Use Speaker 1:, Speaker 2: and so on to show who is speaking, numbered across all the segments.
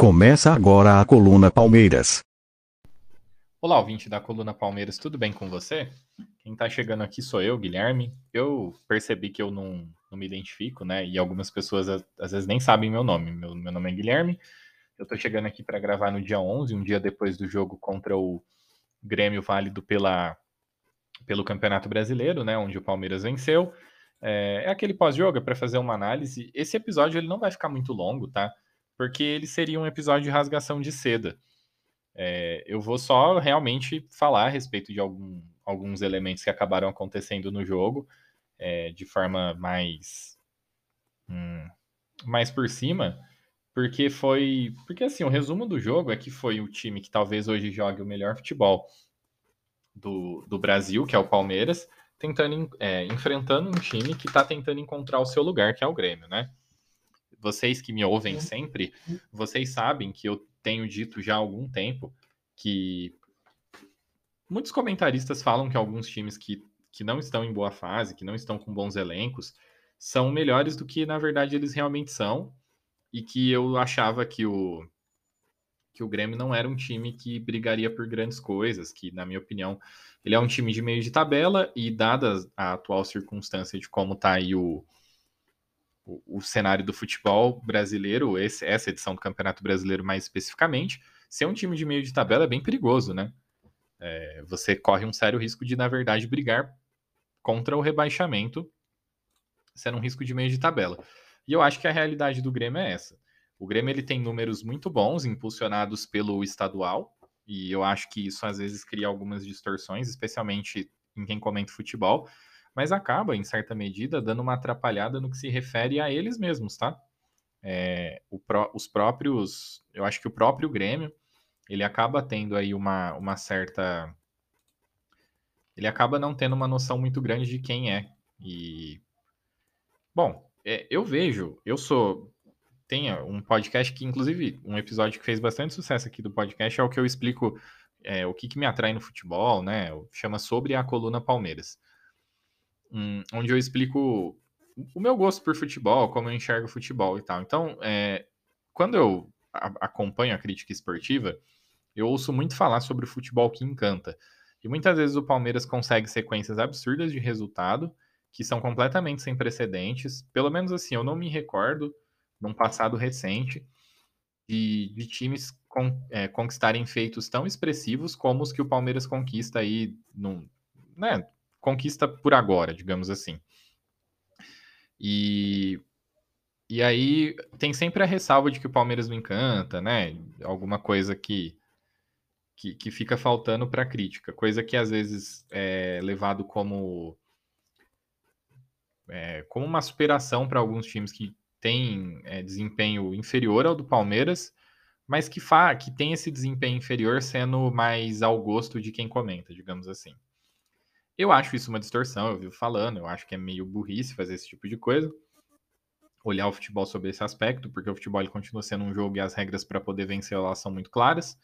Speaker 1: Começa agora a Coluna Palmeiras.
Speaker 2: Olá, ouvinte da Coluna Palmeiras, tudo bem com você? Quem está chegando aqui sou eu, Guilherme. Eu percebi que eu não, não me identifico, né? E algumas pessoas às vezes nem sabem meu nome. Meu, meu nome é Guilherme. Eu estou chegando aqui para gravar no dia 11, um dia depois do jogo contra o Grêmio válido pela, pelo Campeonato Brasileiro, né? Onde o Palmeiras venceu. É, é aquele pós-jogo, é para fazer uma análise. Esse episódio ele não vai ficar muito longo, tá? Porque ele seria um episódio de rasgação de seda. É, eu vou só realmente falar a respeito de algum, alguns elementos que acabaram acontecendo no jogo é, de forma mais hum, mais por cima, porque foi porque assim o resumo do jogo é que foi o time que talvez hoje jogue o melhor futebol do, do Brasil, que é o Palmeiras, tentando é, enfrentando um time que está tentando encontrar o seu lugar, que é o Grêmio, né? Vocês que me ouvem uhum. sempre, vocês sabem que eu tenho dito já há algum tempo que muitos comentaristas falam que alguns times que, que não estão em boa fase, que não estão com bons elencos, são melhores do que na verdade eles realmente são, e que eu achava que o que o Grêmio não era um time que brigaria por grandes coisas, que na minha opinião ele é um time de meio de tabela e dada a atual circunstância de como está aí o, o, cenário do futebol brasileiro, esse, essa edição do Campeonato Brasileiro mais especificamente, ser um time de meio de tabela é bem perigoso, né? É, você corre um sério risco de, na verdade, brigar contra o rebaixamento, sendo um risco de meio de tabela. E eu acho que a realidade do Grêmio é essa. O Grêmio ele tem números muito bons, impulsionados pelo estadual, e eu acho que isso às vezes cria algumas distorções, especialmente em quem comenta futebol, mas acaba, em certa medida, dando uma atrapalhada no que se refere a eles mesmos, tá? É, os próprios, eu acho que o próprio Grêmio, ele acaba tendo aí uma, uma certa. Ele acaba não tendo uma noção muito grande de quem é. E. Bom, é, eu vejo, eu sou. Tem um podcast que, inclusive, um episódio que fez bastante sucesso aqui do podcast é o que eu explico é, o que, que me atrai no futebol, né? Chama Sobre a Coluna Palmeiras um, onde eu explico o meu gosto por futebol, como eu enxergo futebol e tal. Então, é, quando eu acompanho a crítica esportiva, eu ouço muito falar sobre o futebol que encanta. E muitas vezes o Palmeiras consegue sequências absurdas de resultado, que são completamente sem precedentes. Pelo menos assim, eu não me recordo, num passado recente, de, de times con, é, conquistarem feitos tão expressivos como os que o Palmeiras conquista aí, num, né, conquista por agora, digamos assim. E, e aí tem sempre a ressalva de que o Palmeiras não encanta, né? Alguma coisa que, que, que fica faltando para crítica, coisa que às vezes é levado como, é, como uma superação para alguns times que têm é, desempenho inferior ao do Palmeiras, mas que, fa que tem esse desempenho inferior sendo mais ao gosto de quem comenta, digamos assim. Eu acho isso uma distorção, eu vivo falando, eu acho que é meio burrice fazer esse tipo de coisa. Olhar o futebol sobre esse aspecto, porque o futebol ele continua sendo um jogo e as regras para poder vencer elas são muito claras.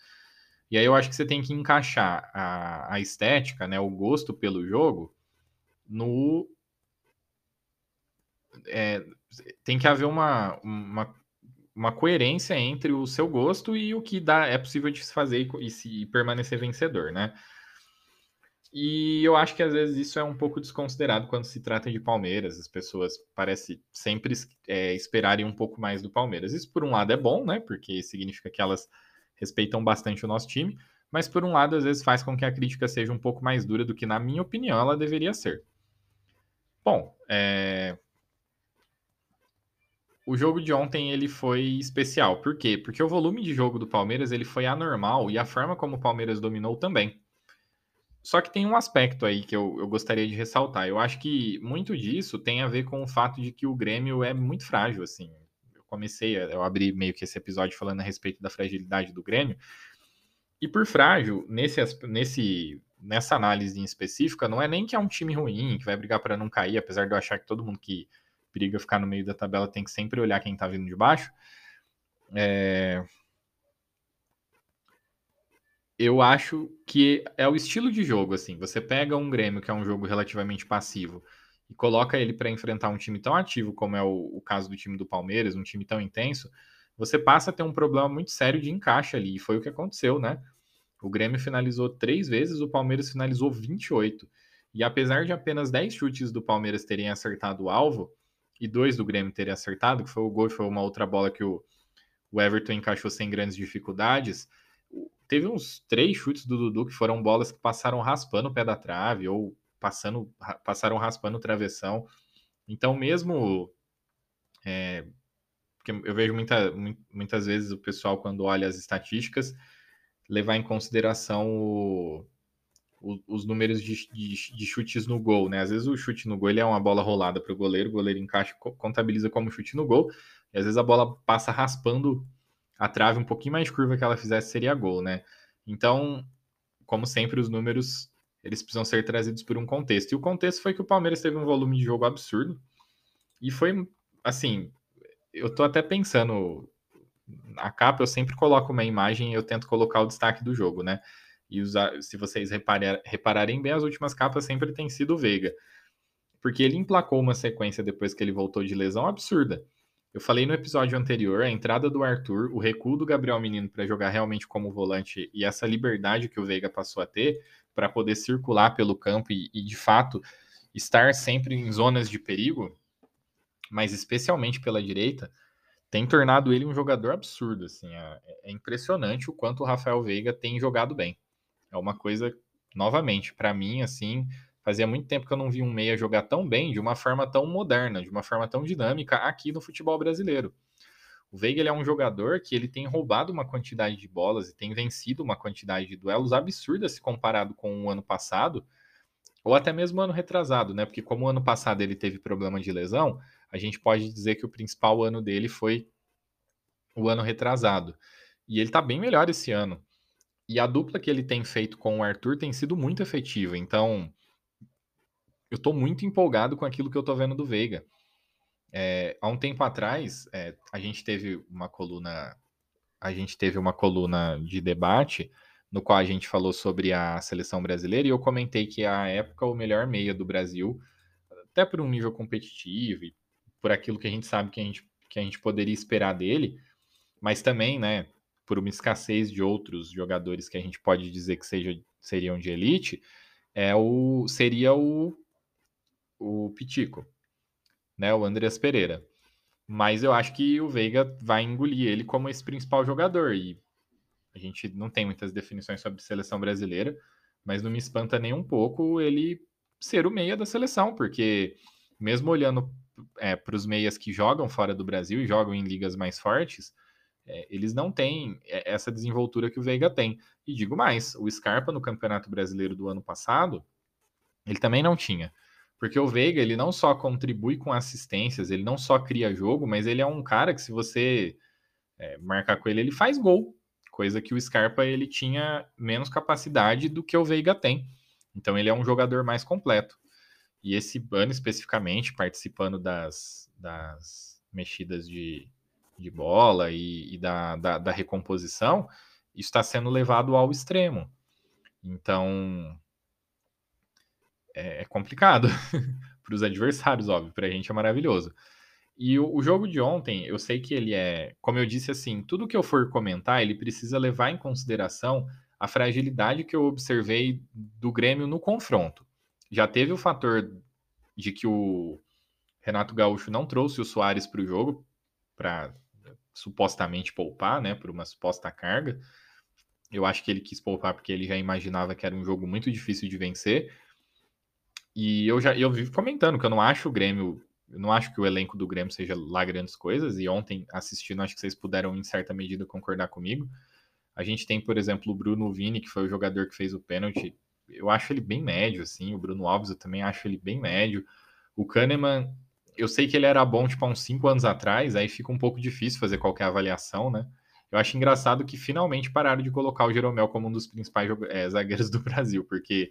Speaker 2: E aí eu acho que você tem que encaixar a, a estética, né, o gosto pelo jogo, no. É, tem que haver uma, uma, uma coerência entre o seu gosto e o que dá, é possível de se fazer e, e, se, e permanecer vencedor, né? E eu acho que às vezes isso é um pouco desconsiderado quando se trata de Palmeiras. As pessoas parecem sempre é, esperarem um pouco mais do Palmeiras. Isso, por um lado, é bom, né? Porque significa que elas respeitam bastante o nosso time. Mas, por um lado, às vezes faz com que a crítica seja um pouco mais dura do que, na minha opinião, ela deveria ser. Bom, é... o jogo de ontem ele foi especial. Por quê? Porque o volume de jogo do Palmeiras ele foi anormal e a forma como o Palmeiras dominou também. Só que tem um aspecto aí que eu, eu gostaria de ressaltar. Eu acho que muito disso tem a ver com o fato de que o Grêmio é muito frágil, assim. Eu comecei, eu abri meio que esse episódio falando a respeito da fragilidade do Grêmio. E por frágil, nesse, nesse, nessa análise em específica, não é nem que é um time ruim, que vai brigar para não cair, apesar de eu achar que todo mundo que briga ficar no meio da tabela tem que sempre olhar quem tá vindo de baixo. É, eu acho que é o estilo de jogo, assim. Você pega um Grêmio, que é um jogo relativamente passivo, e coloca ele para enfrentar um time tão ativo como é o, o, caso do time do Palmeiras, um time tão intenso, você passa a ter um problema muito sério de encaixe ali, e foi o que aconteceu, né? O Grêmio finalizou três vezes, o Palmeiras finalizou 28. E apesar de apenas 10 chutes do Palmeiras terem acertado o alvo, e dois do Grêmio terem acertado, que foi o gol, foi uma outra bola que o, o Everton encaixou sem grandes dificuldades, teve uns três chutes do Dudu que foram bolas que passaram raspando o pé da trave, ou passando, passaram raspando o travessão. Então, mesmo. É, eu vejo muita, muitas vezes o pessoal, quando olha as estatísticas, levar em consideração o, o, os números de, de, de, chutes no gol, né? Às vezes o chute no gol ele é uma bola rolada para o goleiro, o goleiro encaixa, contabiliza como chute no gol, e às vezes a bola passa raspando a trave um pouquinho mais curva que ela fizesse seria gol, né? Então, como sempre, os números eles precisam ser trazidos por um contexto. E o contexto foi que o Palmeiras teve um volume de jogo absurdo. E foi assim, eu tô até pensando a capa eu sempre coloco uma imagem e eu tento colocar o destaque do jogo, né? E usar, se vocês reparar, repararem bem, as últimas capas sempre tem sido o Veiga. Porque ele emplacou uma sequência depois que ele voltou de lesão absurda. Eu falei no episódio anterior, a entrada do Arthur, o recuo do Gabriel Menino para jogar realmente como volante e essa liberdade que o Veiga passou a ter para poder circular pelo campo e, e, de fato estar sempre em zonas de perigo, mas especialmente pela direita, tem tornado ele um jogador absurdo. Assim, é, é impressionante o quanto o Rafael Veiga tem jogado bem. É uma coisa, novamente, para mim, assim, fazia muito tempo que eu não vi um meia jogar tão bem, de uma forma tão moderna, de uma forma tão dinâmica aqui no futebol brasileiro. O Veiga ele é um jogador que ele tem roubado uma quantidade de bolas e tem vencido uma quantidade de duelos absurda se comparado com o ano passado, ou até mesmo ano retrasado, né? Porque como o ano passado ele teve problema de lesão, a gente pode dizer que o principal ano dele foi o ano retrasado. E ele tá bem melhor esse ano. E a dupla que ele tem feito com o Arthur tem sido muito efetiva. Então, eu tô muito empolgado com aquilo que eu tô vendo do Veiga. É, há um tempo atrás, é, a gente teve uma coluna, a gente teve uma coluna de debate no qual a gente falou sobre a seleção brasileira e eu comentei que a época o melhor meia do Brasil, até por um nível competitivo e por aquilo que a gente sabe que a gente, que a gente poderia esperar dele, mas também, né, por uma escassez de outros jogadores que a gente pode dizer que seja, seriam de elite, é o, seria o, o Pitico, né, o Andreas Pereira. Mas eu acho que o Veiga vai engolir ele como esse principal jogador. E a gente não tem muitas definições sobre seleção brasileira, mas não me espanta nem um pouco ele ser o meia da seleção, porque mesmo olhando é, para os meias que jogam fora do Brasil e jogam em ligas mais fortes, é, eles não têm é, essa desenvoltura que o Veiga tem. E digo mais, o Scarpa no Campeonato Brasileiro do ano passado, ele também não tinha. Porque o Veiga, ele não só contribui com assistências, ele não só cria jogo, mas ele é um cara que se você é, marcar com ele, ele faz gol. Coisa que o Scarpa, ele tinha menos capacidade do que o Veiga tem. Então ele é um jogador mais completo. E esse ano especificamente, participando das, das mexidas de, de bola e, e da, da, da, recomposição, isso está sendo levado ao extremo. Então é, é complicado para os adversários, óbvio, para a gente é maravilhoso. E o, o, jogo de ontem, eu sei que ele é, como eu disse assim, tudo que eu for comentar, ele precisa levar em consideração a fragilidade que eu observei do Grêmio no confronto já teve o fator de que o Renato Gaúcho não trouxe o Soares para o jogo para supostamente poupar, né, por uma suposta carga. Eu acho que ele quis poupar porque ele já imaginava que era um jogo muito difícil de vencer. E eu já eu vivo comentando que eu não acho o Grêmio, eu não acho que o elenco do Grêmio seja lá grandes coisas. E ontem assistindo, acho que vocês puderam em certa medida concordar comigo. A gente tem, por exemplo, o Bruno Vini, que foi o jogador que fez o pênalti eu acho ele bem médio, assim. O Bruno Alves eu também acho ele bem médio. O Kahneman, eu sei que ele era bom, tipo, há uns cinco anos atrás, aí fica um pouco difícil fazer qualquer avaliação, né? Eu acho engraçado que finalmente pararam de colocar o Jeromel como um dos principais é, zagueiros do Brasil, porque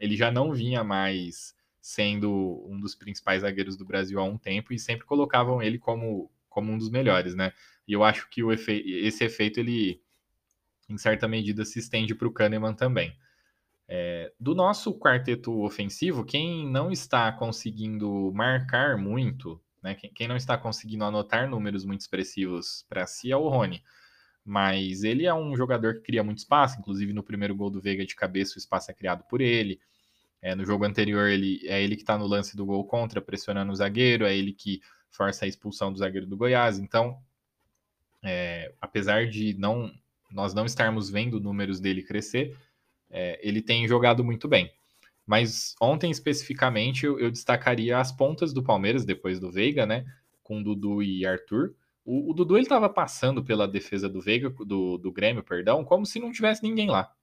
Speaker 2: ele já não vinha mais sendo um dos principais zagueiros do Brasil há um tempo e sempre colocavam ele como, como um dos melhores, né? E eu acho que o efe... esse efeito, ele, em certa medida, se estende para o Kahneman também. É, do nosso quarteto ofensivo, quem não está conseguindo marcar muito Né? Quem, quem não está conseguindo anotar números muito expressivos para si é o Rony. Mas ele é um jogador que cria muito espaço, inclusive no primeiro gol do Veiga de cabeça, o espaço é criado por ele. É, no jogo anterior, ele é ele que está no lance do gol contra, pressionando o zagueiro, é ele que força a expulsão do zagueiro do Goiás. Então, é, apesar de não nós não estarmos vendo números dele crescer, é, ele tem jogado muito bem. Mas ontem, especificamente, eu, eu, destacaria as pontas do Palmeiras, depois do Veiga, né? Com Dudu e Arthur. O, o Dudu ele estava passando pela defesa do Veiga, do, do Grêmio, perdão, como se não tivesse ninguém lá.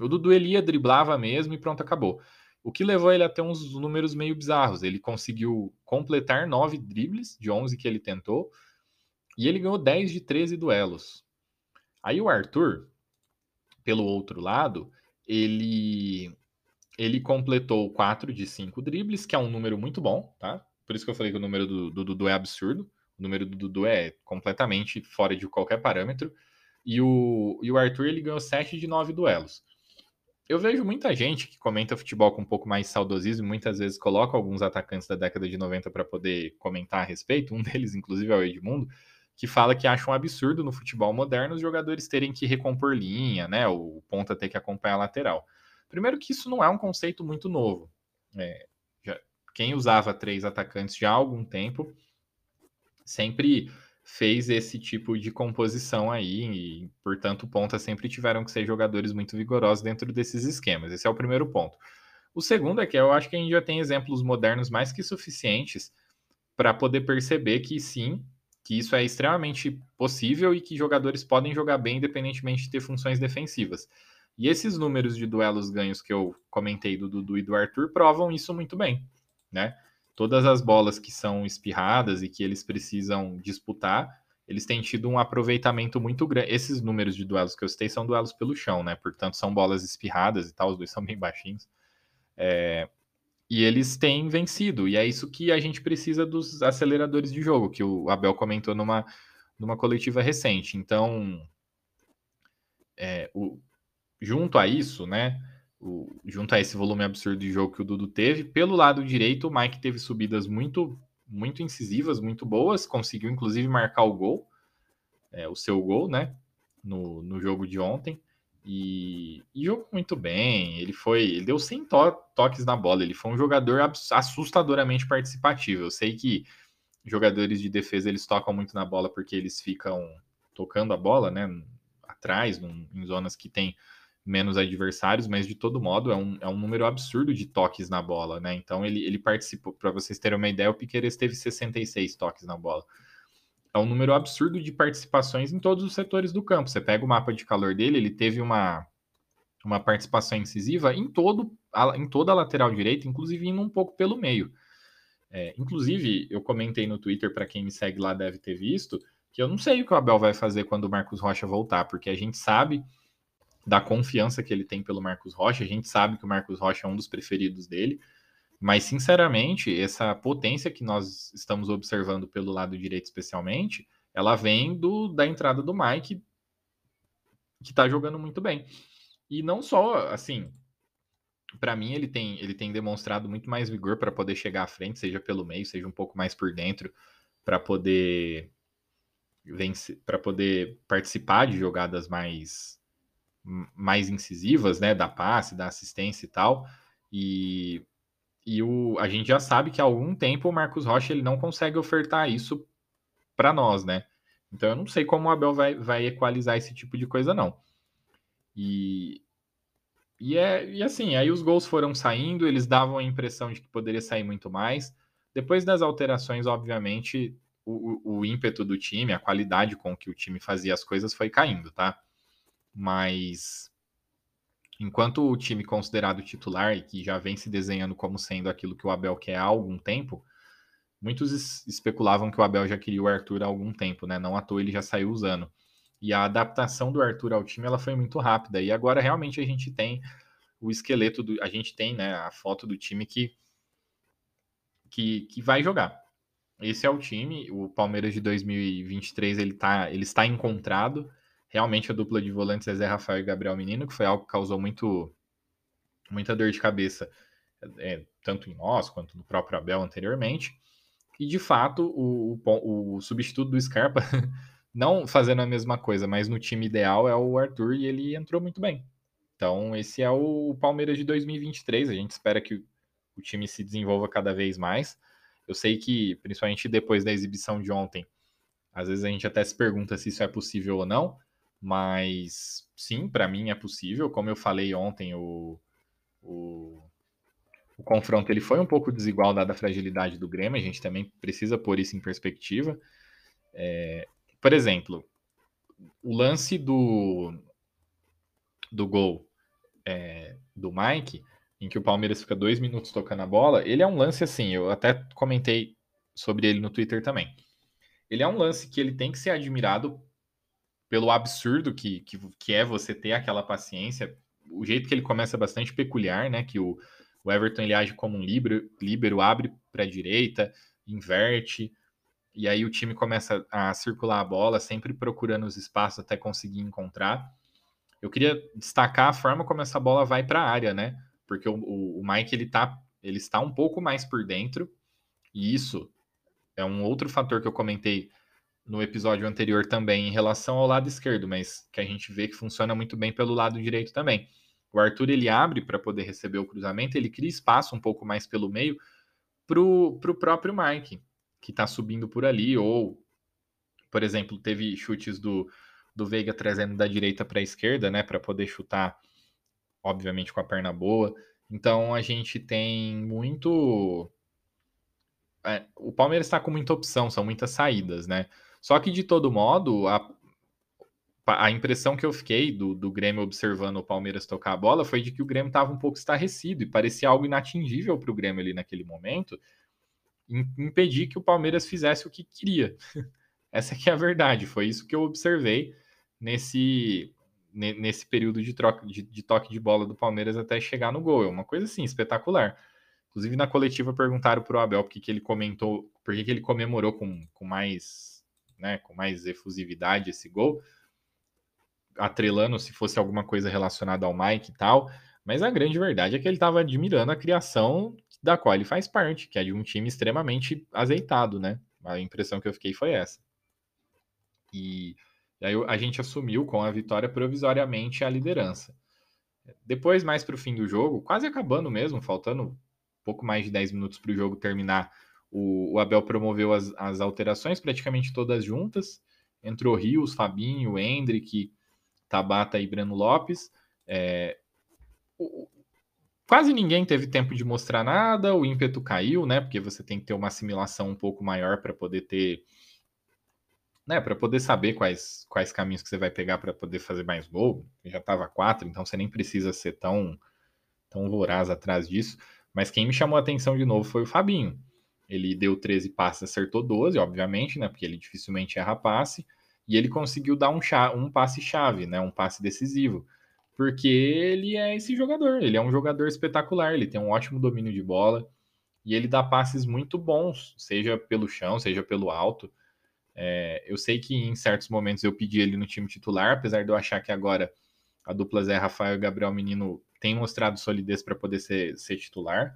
Speaker 2: O Dudu ele ia, driblava mesmo e pronto, acabou. O que levou ele a ter uns números meio bizarros. Ele conseguiu completar nove dribles de 11 que ele tentou e ele ganhou 10 de 13 duelos. Aí o Arthur, pelo outro lado, ele ele completou 4 de 5 dribles, que é um número muito bom, tá? Por isso que eu falei que o número do, do Dudu é absurdo. O número do Dudu é completamente fora de qualquer parâmetro. E o, e o Arthur ele ganhou 7 de 9 duelos eu vejo muita gente que comenta futebol com um pouco mais saudosismo, muitas vezes coloca alguns atacantes da década de 90 para poder comentar a respeito. Um deles, inclusive, é o Edmundo, que fala que acha um absurdo no futebol moderno os jogadores terem que recompor linha, né? O ponta ter que acompanhar a lateral. Primeiro que isso não é um conceito muito novo. É, já, quem usava três atacantes já há algum tempo sempre fez esse tipo de composição aí, e, portanto, pontas sempre tiveram que ser jogadores muito vigorosos dentro desses esquemas. Esse é o primeiro ponto. O segundo é que eu acho que a gente já tem exemplos modernos mais que suficientes para poder perceber que sim, que isso é extremamente possível e que jogadores podem jogar bem independentemente de ter funções defensivas. E esses números de duelos ganhos que eu comentei do Dudu e do Arthur provam isso muito bem, né? Todas as bolas que são espirradas e que eles precisam disputar, eles têm tido um aproveitamento muito grande. Esses números de duelos que eu citei são duelos pelo chão, né? Portanto, são bolas espirradas e tal, os dois são bem baixinhos. É... E eles têm vencido, e é isso que a gente precisa dos aceleradores de jogo, que o Abel comentou numa, numa coletiva recente. Então, é, o... junto a isso, né? O, junto a esse volume absurdo de jogo que o Dudu teve. Pelo lado direito, o Mike teve subidas muito, muito incisivas, muito boas, conseguiu inclusive marcar o gol, é, o seu gol, né? No, no jogo de ontem. E, e, jogou muito bem. Ele foi, ele deu 100 to toques na bola. Ele foi um jogador assustadoramente participativo. Eu sei que jogadores de defesa eles tocam muito na bola porque eles ficam tocando a bola, né? Atrás, num, em zonas que tem menos adversários, mas de todo modo é um, é um número absurdo de toques na bola, né? Então ele, ele participou, para vocês terem uma ideia, o Piqueires teve 66 toques na bola. É um número absurdo de participações em todos os setores do campo. Você pega o mapa de calor dele, ele teve uma, uma participação incisiva em, todo, em toda a lateral direita, inclusive indo um pouco pelo meio. É, inclusive, eu comentei no Twitter, para quem me segue lá deve ter visto, que eu não sei o que o Abel vai fazer quando o Marcos Rocha voltar, porque a gente sabe da confiança que ele tem pelo Marcos Rocha. A gente sabe que o Marcos Rocha é um dos preferidos dele, mas sinceramente, essa potência que nós estamos observando pelo lado direito, especialmente, ela vem do, da entrada do Mike, que está jogando muito bem. E não só, assim, para mim ele tem, ele tem demonstrado muito mais vigor para poder chegar à frente, seja pelo meio, seja um pouco mais por dentro, para poder vencer, para poder participar de jogadas mais mais incisivas, né, da passe, da assistência e tal. E, e o, a gente já sabe que há algum tempo o Marcos Rocha ele não consegue ofertar isso para nós, né? Então eu não sei como o Abel vai, vai equalizar esse tipo de coisa, não. E, e, é, e assim, aí os gols foram saindo, eles davam a impressão de que poderia sair muito mais. Depois das alterações, obviamente, o, o ímpeto do time, a qualidade com que o time fazia as coisas foi caindo, tá? Mas enquanto o time considerado titular e que já vem se desenhando como sendo aquilo que o Abel quer há algum tempo, muitos especulavam que o Abel já queria o Arthur há algum tempo, né? Não à toa ele já saiu usando. E a adaptação do Arthur ao time ela foi muito rápida. E agora realmente a gente tem o esqueleto do, a gente tem, né, a foto do time que que, que vai jogar. Esse é o time, o Palmeiras de 2023 ele tá, ele está encontrado realmente a dupla de volantes é Zé Rafael e Gabriel Menino, que foi algo que causou muito, muita dor de cabeça, é, tanto em nós quanto no próprio Abel anteriormente. E de fato, o, o, o substituto do Scarpa, não fazendo a mesma coisa, mas no time ideal é o Arthur e ele entrou muito bem. Então, esse é o Palmeiras de 2023. A gente espera que o time se desenvolva cada vez mais. Eu sei que, principalmente depois da exibição de ontem, às vezes a gente até se pergunta se isso é possível ou não, mas sim, para mim é possível. Como eu falei ontem, o, o, o, confronto ele foi um pouco desigual dada a fragilidade do Grêmio, a gente também precisa pôr isso em perspectiva. É, por exemplo, o lance do, do gol é, do Mike, em que o Palmeiras fica dois minutos tocando a bola, ele é um lance assim, eu até comentei sobre ele no Twitter também. Ele é um lance que ele tem que ser admirado pelo absurdo que, que, que é você ter aquela paciência. O jeito que ele começa é bastante peculiar, né? Que o, o Everton ele age como um líbero, líbero abre para a direita, inverte, e aí o time começa a circular a bola, sempre procurando os espaços até conseguir encontrar. Eu queria destacar a forma como essa bola vai para a área, né? Porque o, o, o Mike ele tá, ele está um pouco mais por dentro, e isso é um outro fator que eu comentei no episódio anterior também em relação ao lado esquerdo, mas que a gente vê que funciona muito bem pelo lado direito também. O Arthur ele abre para poder receber o cruzamento, ele cria espaço um pouco mais pelo meio para o próprio Mike, que está subindo por ali, ou, por exemplo, teve chutes do, do Veiga trazendo da direita para a esquerda, né, para poder chutar, obviamente, com a perna boa. Então a gente tem muito. É, o Palmeiras está com muita opção, são muitas saídas, né? Só que, de todo modo, a, a impressão que eu fiquei do, do Grêmio observando o Palmeiras tocar a bola foi de que o Grêmio estava um pouco estarrecido e parecia algo inatingível para o Grêmio ali naquele momento, impedir que o Palmeiras fizesse o que queria. Essa que é a verdade, foi isso que eu observei nesse, nesse período de, troca, de, de toque de bola do Palmeiras até chegar no gol. É uma coisa assim, espetacular. Inclusive na coletiva perguntaram para o Abel por que ele comentou, por que ele comemorou com, com mais né, com mais efusividade esse gol, atrelando se fosse alguma coisa relacionada ao Mike e tal. Mas a grande verdade é que ele estava admirando a criação da qual ele faz parte, que é de um time extremamente azeitado, né? A impressão que eu fiquei foi essa. E, aí a gente assumiu com a vitória provisoriamente a liderança. Depois, mais para o fim do jogo, quase acabando mesmo, faltando pouco mais de 10 minutos para o jogo terminar, o, o Abel promoveu as, as, alterações praticamente todas juntas. Entrou Rios, Fabinho, Hendrick, Tabata e Breno Lopes. É, o, quase ninguém teve tempo de mostrar nada, o ímpeto caiu, né? Porque você tem que ter uma assimilação um pouco maior para poder ter. Né, para poder saber quais, quais caminhos que você vai pegar para poder fazer mais gol. Já estava quatro, então você nem precisa ser tão, tão voraz atrás disso. Mas quem me chamou a atenção de novo foi o Fabinho. Ele deu 13 passes, acertou 12, obviamente, né? Porque ele dificilmente erra passe. E ele conseguiu dar um, um passe-chave, né? Um passe decisivo. Porque ele é esse jogador. Ele é um jogador espetacular. Ele tem um ótimo domínio de bola. E ele dá passes muito bons, seja pelo chão, seja pelo alto. É, eu sei que em certos momentos eu pedi ele no time titular, apesar de eu achar que agora a dupla Zé Rafael e Gabriel Menino tem mostrado solidez para poder ser, ser titular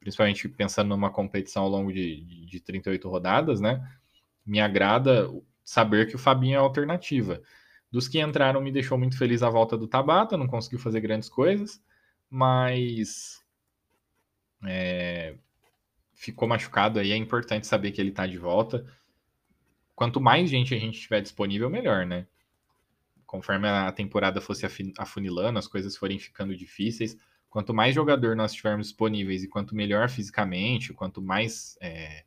Speaker 2: principalmente pensando numa competição ao longo de, de 38 rodadas, né? Me agrada saber que o Fabinho é alternativa. Dos que entraram, me deixou muito feliz a volta do Tabata, não conseguiu fazer grandes coisas, mas é, ficou machucado aí. É importante saber que ele está de volta. Quanto mais gente a gente tiver disponível, melhor, né? Conforme a temporada fosse afunilando, as coisas forem ficando difíceis, quanto mais jogador nós tivermos disponíveis e quanto melhor fisicamente, quanto mais é,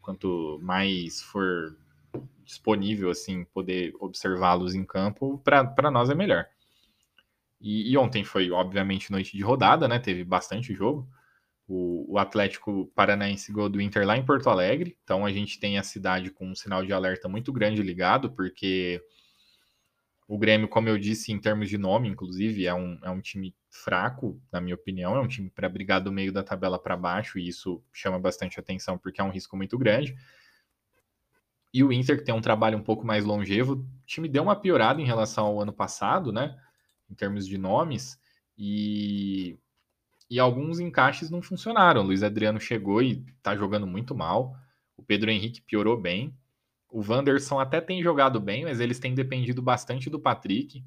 Speaker 2: quanto mais for disponível assim poder observá-los em campo, para nós é melhor. E, e, ontem foi obviamente noite de rodada, né? Teve bastante jogo. O, o Atlético Paranaense gol do Inter lá em Porto Alegre, então a gente tem a cidade com um sinal de alerta muito grande ligado, porque o Grêmio, como eu disse, em termos de nome, inclusive, é um, é um time fraco, na minha opinião. É um time para brigar do meio da tabela para baixo, e isso chama bastante atenção porque é um risco muito grande. E o Inter, que tem um trabalho um pouco mais longevo, o time deu uma piorada em relação ao ano passado, né? Em termos de nomes. E, e alguns encaixes não funcionaram. O Luiz Adriano chegou e tá jogando muito mal. O Pedro Henrique piorou bem. O Wanderson até tem jogado bem, mas eles têm dependido bastante do Patrick,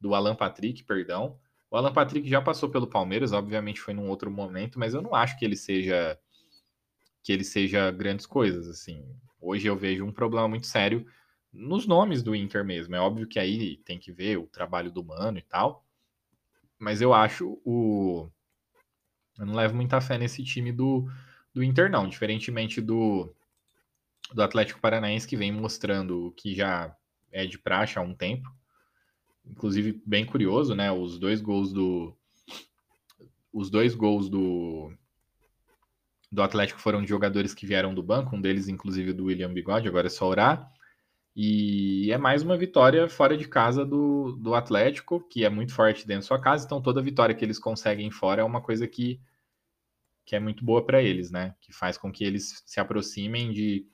Speaker 2: do Alan Patrick, perdão. O Alan Patrick já passou pelo Palmeiras, obviamente foi num outro momento, mas eu não acho que ele seja que ele seja grandes coisas assim. Hoje eu vejo um problema muito sério nos nomes do Inter mesmo. É óbvio que aí tem que ver o trabalho do Mano e tal. Mas eu acho o eu não levo muita fé nesse time do, do Inter, não. Diferentemente do, do Atlético Paranaense, que vem mostrando que já é de praxe há um tempo. Inclusive, bem curioso, né? Os dois gols do. Os dois gols do. Do Atlético foram de jogadores que vieram do banco, um deles, inclusive, do William Bigode, agora é só orar. E é mais uma vitória fora de casa do, do Atlético, que é muito forte dentro da sua casa. Então, toda vitória que eles conseguem fora é uma coisa que, que é muito boa para eles, né? Que faz com que eles se aproximem de,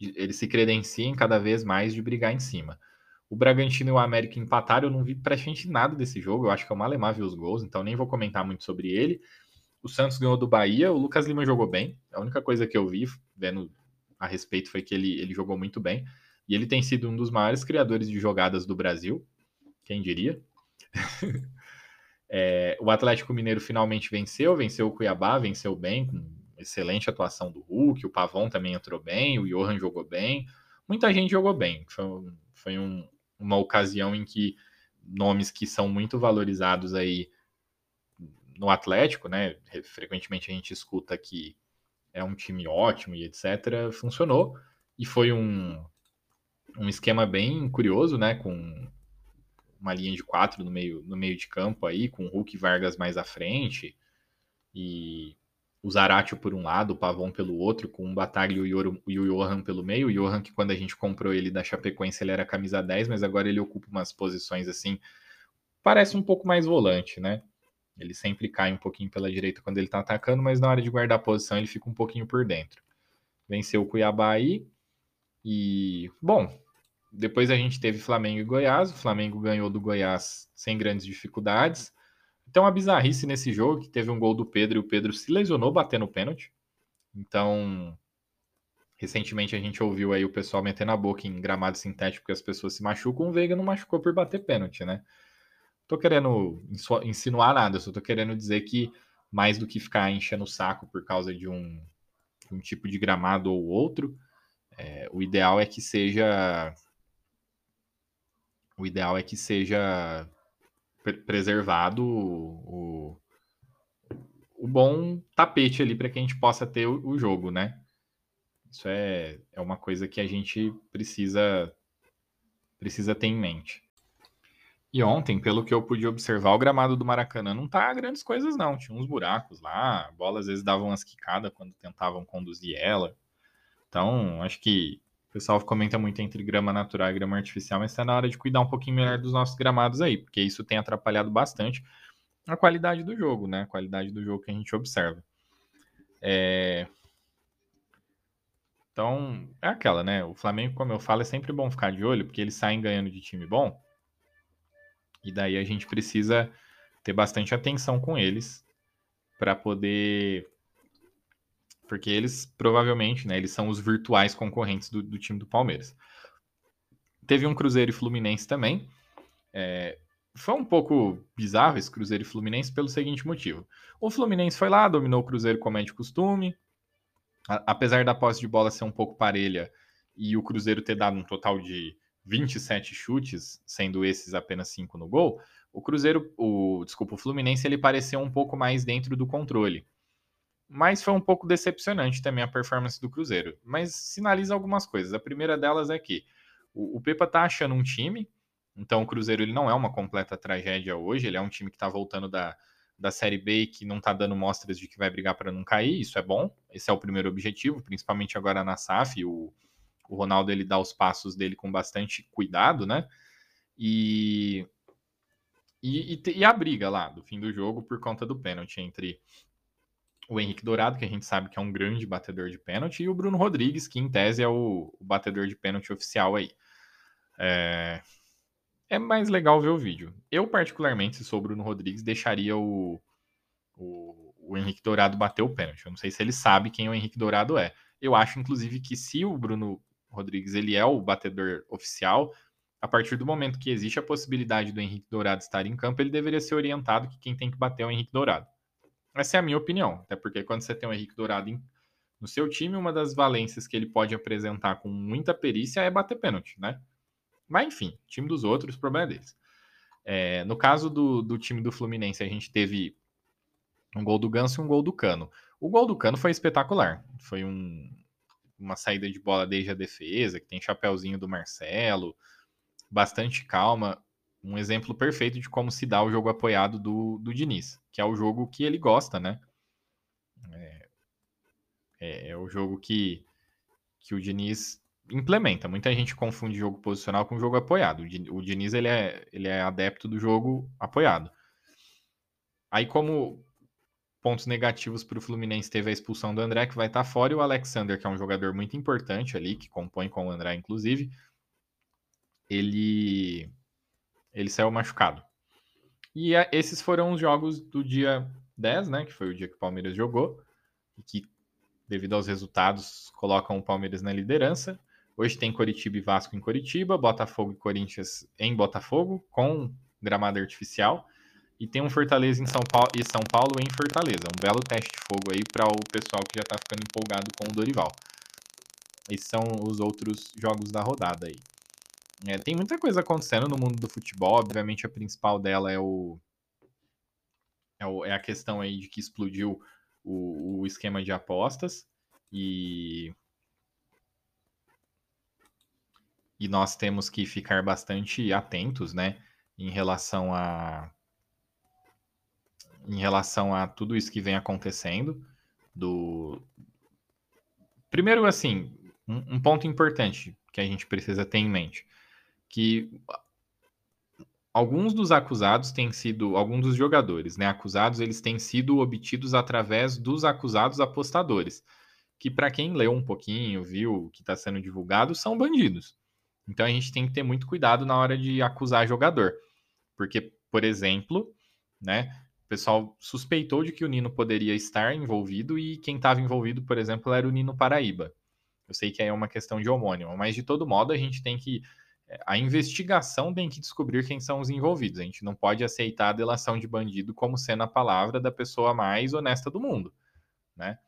Speaker 2: Eles se credenciem cada vez mais de brigar em cima. O Bragantino e o América empataram. Eu não vi praticamente nada desse jogo. Eu acho que é o Malemar ver os gols, então nem vou comentar muito sobre ele. O Santos ganhou do Bahia. O Lucas Lima jogou bem. A única coisa que eu vi vendo a respeito foi que ele, ele jogou muito bem. E ele tem sido um dos maiores criadores de jogadas do Brasil, quem diria. é, o Atlético Mineiro finalmente venceu, venceu o Cuiabá, venceu bem, com excelente atuação do Hulk, o Pavon também entrou bem, o Johan jogou bem, muita gente jogou bem. Foi, foi um, uma ocasião em que nomes que são muito valorizados aí no Atlético, né? Frequentemente a gente escuta que é um time ótimo e etc. Funcionou e foi um, um esquema bem curioso, né? Com uma linha de quatro no meio, no meio de campo aí, com Hulk e Vargas mais à frente, e o Zaratio por um lado, o Pavon pelo outro, com o Batalha e o Johan pelo meio. O Johan, que quando a gente comprou ele da Chapecoense, ele era camisa 10, mas agora ele ocupa umas posições assim, parece um pouco mais volante, né? Ele sempre cai um pouquinho pela direita quando ele tá atacando, mas na hora de guardar a posição ele fica um pouquinho por dentro. Venceu o Cuiabá aí, e, bom, depois a gente teve Flamengo e Goiás. O Flamengo ganhou do Goiás sem grandes dificuldades. Então, a bizarrice nesse jogo, que teve um gol do Pedro e o Pedro se lesionou batendo pênalti. Então, recentemente a gente ouviu aí o pessoal metendo a boca em gramado sintético que as pessoas se machucam. O Veiga não machucou por bater pênalti, né? Tô querendo insinuar nada, só tô querendo dizer que mais do que ficar enchendo o saco por causa de um, de um tipo de gramado ou outro, é, o ideal é que seja. O ideal é que seja preservado o, o bom tapete ali para que a gente possa ter o, o, jogo, né? Isso é, é uma coisa que a gente precisa precisa ter em mente. E ontem, pelo que eu pude observar, o gramado do Maracanã não tá grandes coisas, não. Tinha uns buracos lá, a bola às vezes dava umas quicadas quando tentavam conduzir ela. Então, acho que o pessoal comenta muito entre grama natural e grama artificial, mas está na hora de cuidar um pouquinho melhor dos nossos gramados aí, porque isso tem atrapalhado bastante a qualidade do jogo, né? A qualidade do jogo que a gente observa. É... Então, é aquela, né? O Flamengo, como eu falo, é sempre bom ficar de olho, porque eles saem ganhando de time bom. E daí a gente precisa ter bastante atenção com eles para poder porque eles provavelmente, né, eles são os virtuais concorrentes do, do time do Palmeiras. Teve um Cruzeiro e Fluminense também. É, foi um pouco bizarro esse Cruzeiro e Fluminense pelo seguinte motivo. O Fluminense foi lá, dominou o Cruzeiro como é de costume. A, apesar da posse de bola ser um pouco parelha e o Cruzeiro ter dado um total de 27 chutes, sendo esses apenas 5 no gol, o Cruzeiro, o desculpa, o Fluminense ele pareceu um pouco mais dentro do controle. Mas foi um pouco decepcionante também a performance do Cruzeiro. Mas sinaliza algumas coisas. A primeira delas é que o, o Pepa tá achando um time, então o Cruzeiro ele não é uma completa tragédia hoje, ele é um time que está voltando da, da Série B e que não está dando mostras de que vai brigar para não cair, isso é bom. Esse é o primeiro objetivo, principalmente agora na SAF, o, o Ronaldo ele dá os passos dele com bastante cuidado, né? E, e, e, e a briga lá do fim do jogo por conta do pênalti entre o Henrique Dourado, que a gente sabe que é um grande batedor de pênalti, e o Bruno Rodrigues, que em tese é o, o batedor de pênalti oficial aí. É... é mais legal ver o vídeo. Eu, particularmente, se sou o Bruno Rodrigues, deixaria o, o, o Henrique Dourado bateu o pênalti. Eu não sei se ele sabe quem o Henrique Dourado é. Eu acho, inclusive, que se o Bruno Rodrigues ele é o batedor oficial, a partir do momento que existe a possibilidade do Henrique Dourado estar em campo, ele deveria ser orientado que quem tem que bater é o Henrique Dourado. Essa é a minha opinião, até porque quando você tem o Henrique Dourado em, no seu time, uma das valências que ele pode apresentar com muita perícia é bater pênalti, né? Mas enfim, time dos outros, o problema é deles. É, no caso do, do time do Fluminense, a gente teve um gol do Ganso e um gol do Cano. O gol do Cano foi espetacular. Foi um, uma saída de bola desde a defesa, que tem chapéuzinho do Marcelo, bastante calma. Um exemplo perfeito de como se dá o jogo apoiado do, do Diniz, que é o jogo que ele gosta, né? É, é, é o jogo que, que o Diniz implementa. Muita gente confunde jogo posicional com jogo apoiado. O Diniz ele é, ele é adepto do jogo apoiado. Aí, como pontos negativos para o Fluminense teve a expulsão do André, que vai estar tá fora, e o Alexander, que é um jogador muito importante ali, que compõe com o André, inclusive, ele, ele saiu machucado. E a, esses foram os jogos do dia 10, né, que foi o dia que o Palmeiras jogou, e que, devido aos resultados, colocam o Palmeiras na liderança. Hoje tem Coritiba e Vasco em Coritiba, Botafogo e Corinthians em Botafogo, com gramado artificial. E tem um Fortaleza em São Paulo e São Paulo em Fortaleza. Um belo teste de fogo aí para o pessoal que já está ficando empolgado com o Dorival. Esses são os outros jogos da rodada aí. É, tem muita coisa acontecendo no mundo do futebol. Obviamente, a principal dela é o é, o, é a questão aí de que explodiu o, o esquema de apostas e e nós temos que ficar bastante atentos, né, em relação a em relação a tudo isso que vem acontecendo. Do primeiro, assim, um, um ponto importante que a gente precisa ter em mente, que alguns dos acusados têm sido, alguns dos jogadores, né, acusados, eles têm sido obtidos através dos acusados apostadores, que para quem leu um pouquinho, viu o que está sendo divulgado, são bandidos. Então a gente tem que ter muito cuidado na hora de acusar jogador, porque, por exemplo, né, pessoal suspeitou de que o Nino poderia estar envolvido e quem estava envolvido, por exemplo, era o Nino Paraíba. Eu sei que é uma questão de homônimo, mas de todo modo a gente tem que. A investigação tem que descobrir quem são os envolvidos. A gente não pode aceitar a delação de bandido como sendo a palavra da pessoa mais honesta do mundo, né?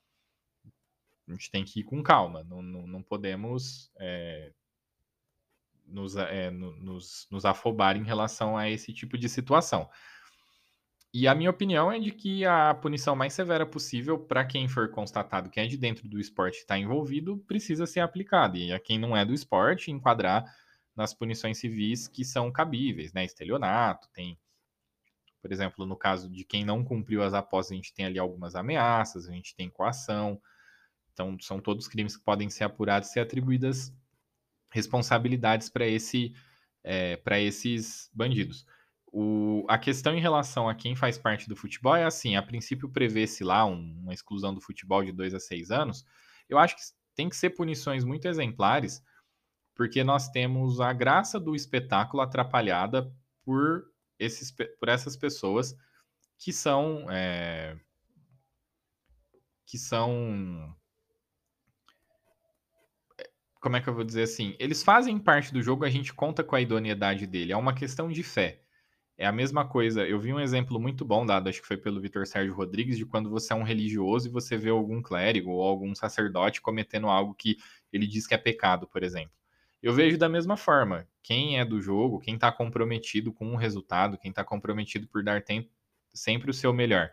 Speaker 2: A gente tem que ir com calma, não, não, não podemos é, nos, é, nos, nos afobar em relação a esse tipo de situação. E a minha opinião é de que a punição mais severa possível para quem for constatado que é de dentro do esporte está envolvido precisa ser aplicada. E a quem não é do esporte, enquadrar nas punições civis que são cabíveis, né? Estelionato, tem, por exemplo, no caso de quem não cumpriu as apostas, a gente tem ali algumas ameaças, a gente tem coação. Então, são todos crimes que podem ser apurados e ser atribuídas responsabilidades para esse, é, esses bandidos. O, a questão em relação a quem faz parte do futebol é assim: a princípio prevê-se lá um, uma exclusão do futebol de 2 a 6 anos. Eu acho que tem que ser punições muito exemplares, porque nós temos a graça do espetáculo atrapalhada por, esses, por essas pessoas que são. É, que são. Como é que eu vou dizer assim? Eles fazem parte do jogo, a gente conta com a idoneidade dele. É uma questão de fé. É a mesma coisa. Eu vi um exemplo muito bom dado, acho que foi pelo Vitor Sérgio Rodrigues, de quando você é um religioso e você vê algum clérigo ou algum sacerdote cometendo algo que ele diz que é pecado, por exemplo. Eu vejo da mesma forma. Quem é do jogo, quem está comprometido com o resultado, quem está comprometido por dar tempo, sempre o seu melhor.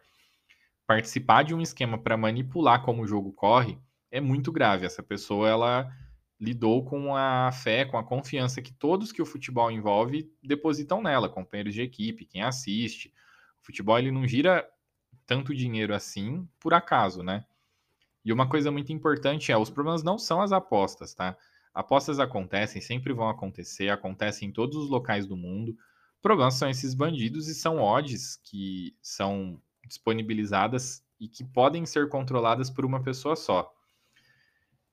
Speaker 2: Participar de um esquema para manipular como o jogo corre é muito grave. Essa pessoa, ela lidou com a fé, com a confiança que todos que o futebol envolve depositam nela, companheiros de equipe, quem assiste. O futebol ele não gira tanto dinheiro assim por acaso, né? E uma coisa muito importante é, os problemas não são as apostas, tá? Apostas acontecem, sempre vão acontecer, acontecem em todos os locais do mundo. Problemas são esses bandidos e são odds que são disponibilizadas e que podem ser controladas por uma pessoa só.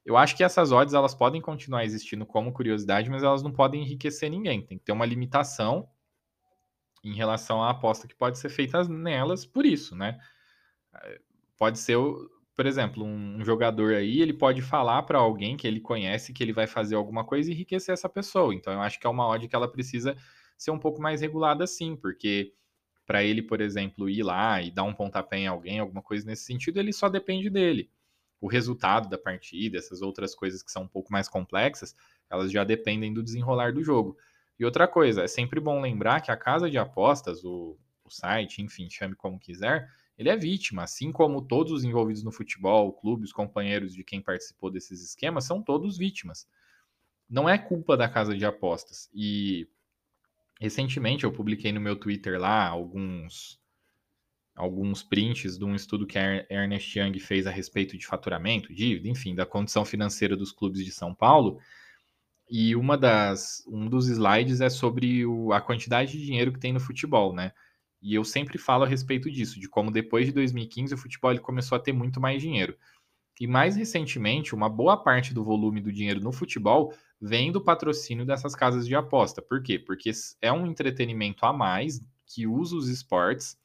Speaker 2: Eu acho que essas odds elas podem continuar existindo como curiosidade, mas elas não podem enriquecer ninguém. Tem que ter uma limitação em relação à aposta que pode ser feita nelas por isso, né? pode ser, por exemplo, um jogador aí, ele pode falar para alguém que ele conhece que ele vai fazer alguma coisa e enriquecer essa pessoa. Então, eu acho que é uma odd que ela precisa ser um pouco mais regulada, sim, porque para ele, por exemplo, ir lá e dar um pontapé em alguém, alguma coisa nesse sentido, ele só depende dele. O resultado da partida, essas outras coisas que são um pouco mais complexas, elas já dependem do desenrolar do jogo. E outra coisa, é sempre bom lembrar que a casa de apostas, o, o site, enfim, chame como quiser, ele é vítima, assim como todos os envolvidos no futebol, clubes, companheiros de quem participou desses esquemas, são todos vítimas. Não é culpa da casa de apostas. E recentemente eu publiquei no meu Twitter lá alguns alguns prints de um estudo que a Ernest Young fez a respeito de faturamento, dívida, enfim, da condição financeira dos clubes de São Paulo. E uma das um dos slides é sobre o, a quantidade de dinheiro que tem no futebol, né? E eu sempre falo a respeito disso, de como depois de 2015 o futebol ele começou a ter muito mais dinheiro. E mais recentemente, uma boa parte do volume do dinheiro no futebol vem do patrocínio dessas casas de aposta. Por quê? Porque é um entretenimento a mais que usa os esportes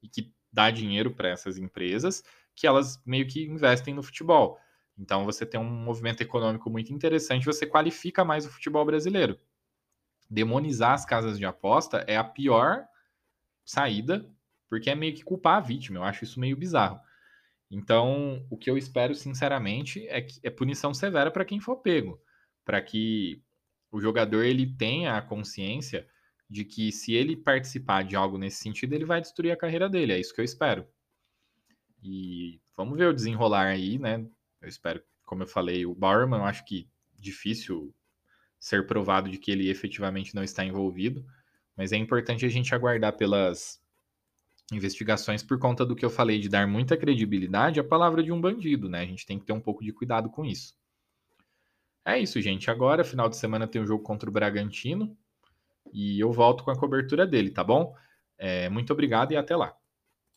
Speaker 2: e que dá dinheiro para essas empresas que elas meio que investem no futebol. Então você tem um movimento econômico muito interessante, você qualifica mais o futebol brasileiro. Demonizar as casas de aposta é a pior saída, porque é meio que culpar a vítima. Eu acho isso meio bizarro. Então, o que eu espero, sinceramente, é, que, é punição severa para quem for pego, para que o jogador ele tenha a consciência de que se ele participar de algo nesse sentido, ele vai destruir a carreira dele. É isso que eu espero. E vamos ver o desenrolar aí, né? Eu espero, como eu falei, o Bauerman, eu acho que difícil ser provado de que ele efetivamente não está envolvido. Mas é importante a gente aguardar pelas investigações por conta do que eu falei de dar muita credibilidade à palavra de um bandido, né? A gente tem que ter um pouco de cuidado com isso. É isso, gente. Agora, final de semana, tem o um jogo contra o Bragantino e eu volto com a cobertura dele, tá bom? É, muito obrigado e até lá.